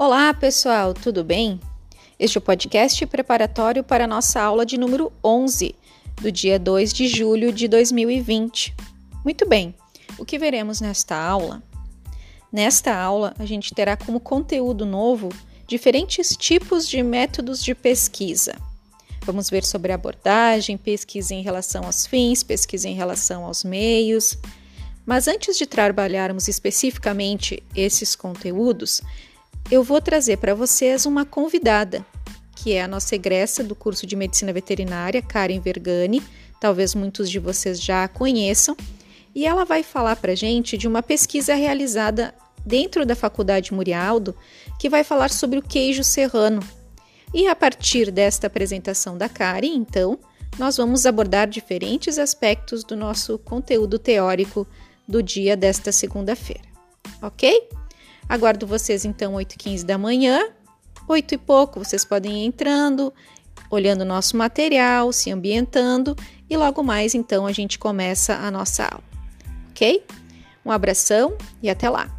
Olá, pessoal, tudo bem? Este é o podcast preparatório para a nossa aula de número 11, do dia 2 de julho de 2020. Muito bem, o que veremos nesta aula? Nesta aula, a gente terá como conteúdo novo diferentes tipos de métodos de pesquisa. Vamos ver sobre abordagem, pesquisa em relação aos fins, pesquisa em relação aos meios. Mas antes de trabalharmos especificamente esses conteúdos, eu vou trazer para vocês uma convidada, que é a nossa egressa do curso de Medicina Veterinária, Karen Vergani. Talvez muitos de vocês já a conheçam. E ela vai falar para gente de uma pesquisa realizada dentro da Faculdade Murialdo, que vai falar sobre o queijo serrano. E a partir desta apresentação da Karen, então, nós vamos abordar diferentes aspectos do nosso conteúdo teórico do dia desta segunda-feira. Ok? Aguardo vocês então 8h15 da manhã, 8 e pouco vocês podem ir entrando, olhando o nosso material, se ambientando e logo mais então a gente começa a nossa aula, ok? Um abração e até lá!